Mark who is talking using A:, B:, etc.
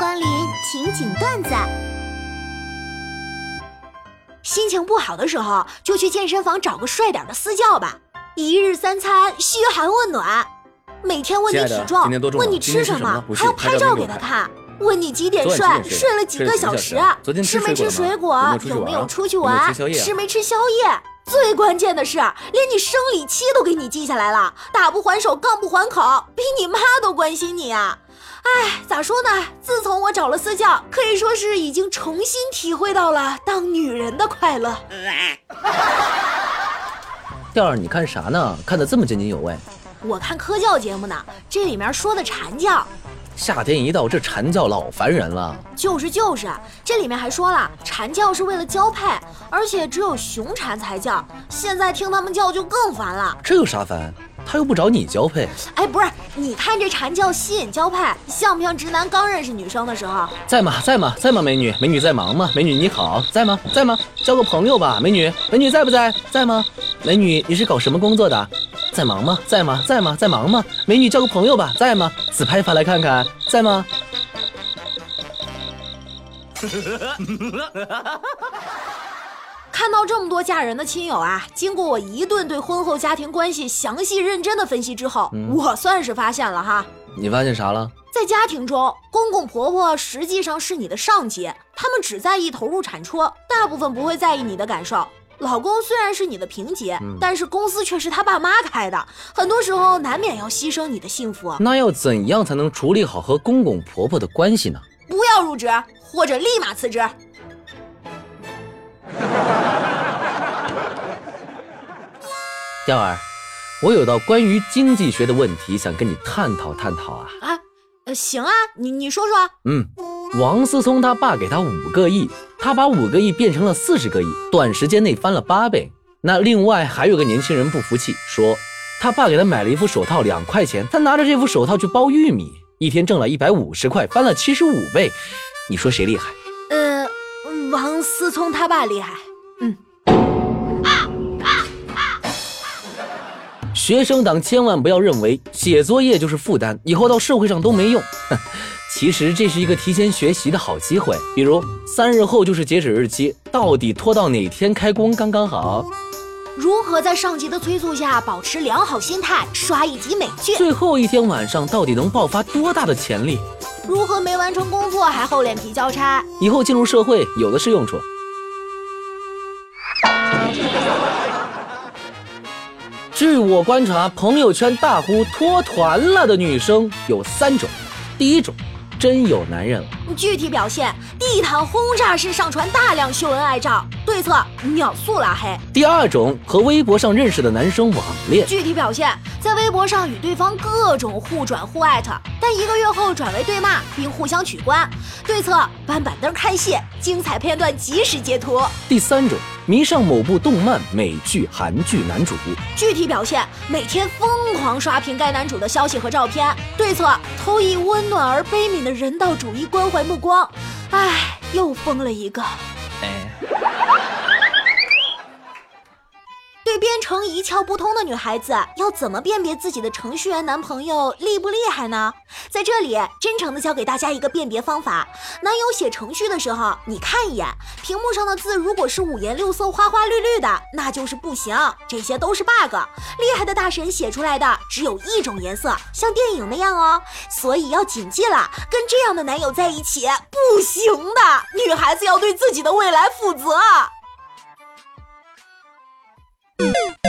A: 光临情景段子。心情不好的时候，就去健身房找个帅点的私教吧。一日三餐，嘘寒问暖，每天问你体重，问你吃什么，还要拍照给他看。问你几点睡，睡了几个小时，吃没吃水果，有没有出去玩，吃没吃宵夜。最关键的是，连你生理期都给你记下来了，打不还手，杠不还口，比你妈都关心你啊！哎，咋说呢？自从我找了私教，可以说是已经重新体会到了当女人的快乐。
B: 调儿，你看啥呢？看得这么津津有味。
A: 我看科教节目呢，这里面说的蝉叫。
B: 夏天一到，这蝉叫老烦人了。
A: 就是就是，这里面还说了，蝉叫是为了交配，而且只有雄蝉才叫。现在听他们叫就更烦了。
B: 这有啥烦？他又不找你交配。
A: 哎，不是，你看这蝉叫吸引交配，像不像直男刚认识女生的时候？
B: 在吗？在吗？在吗？美女，美女在忙吗？美女你好，在吗？在吗？交个朋友吧，美女，美女在不在？在吗？美女，你是搞什么工作的？在忙吗？在吗？在吗？在忙吗？美女交个朋友吧，在吗？自拍发来看看，在吗？
A: 看到这么多嫁人的亲友啊，经过我一顿对婚后家庭关系详细认真的分析之后，我算是发现了哈。
B: 你发现啥了？
A: 在家庭中，公公婆婆实际上是你的上级，他们只在意投入产出，大部分不会在意你的感受。老公虽然是你的平级，但是公司却是他爸妈开的，很多时候难免要牺牲你的幸福。
B: 那要怎样才能处理好和公公婆婆的关系呢？
A: 不要入职，或者立马辞职。
B: 钓儿，我有道关于经济学的问题想跟你探讨探讨啊！
A: 啊，呃，行啊，你你说说。
B: 嗯，王思聪他爸给他五个亿，他把五个亿变成了四十个亿，短时间内翻了八倍。那另外还有个年轻人不服气，说他爸给他买了一副手套两块钱，他拿着这副手套去剥玉米，一天挣了一百五十块，翻了七十五倍。你说谁厉害？
A: 呃，王思聪他爸厉害。嗯。
B: 学生党千万不要认为写作业就是负担，以后到社会上都没用。其实这是一个提前学习的好机会。比如三日后就是截止日期，到底拖到哪天开工刚刚好？
A: 如何在上级的催促下保持良好心态，刷一集美剧？
B: 最后一天晚上到底能爆发多大的潜力？
A: 如何没完成工作还厚脸皮交差？
B: 以后进入社会有的是用处。据我观察，朋友圈大呼脱团了的女生有三种。第一种，真有男人了。
A: 具体表现：地毯轰炸式上传大量秀恩爱照，对策秒速拉黑。
B: 第二种，和微博上认识的男生网恋。
A: 具体表现：在微博上与对方各种互转互艾特，但一个月后转为对骂，并互相取关。对策：搬板凳看戏，精彩片段及时截图。
B: 第三种。迷上某部动漫、美剧、韩剧男主，
A: 具体表现每天疯狂刷屏该男主的消息和照片。对策：投以温暖而悲悯的人道主义关怀目光。唉，又疯了一个。对编程一窍不通的女孩子，要怎么辨别自己的程序员男朋友厉不厉害呢？在这里，真诚的教给大家一个辨别方法：男友写程序的时候，你看一眼屏幕上的字，如果是五颜六色、花花绿绿的，那就是不行，这些都是 bug。厉害的大神写出来的只有一种颜色，像电影那样哦。所以要谨记了，跟这样的男友在一起不行的。女孩子要对自己的未来负责。Beep.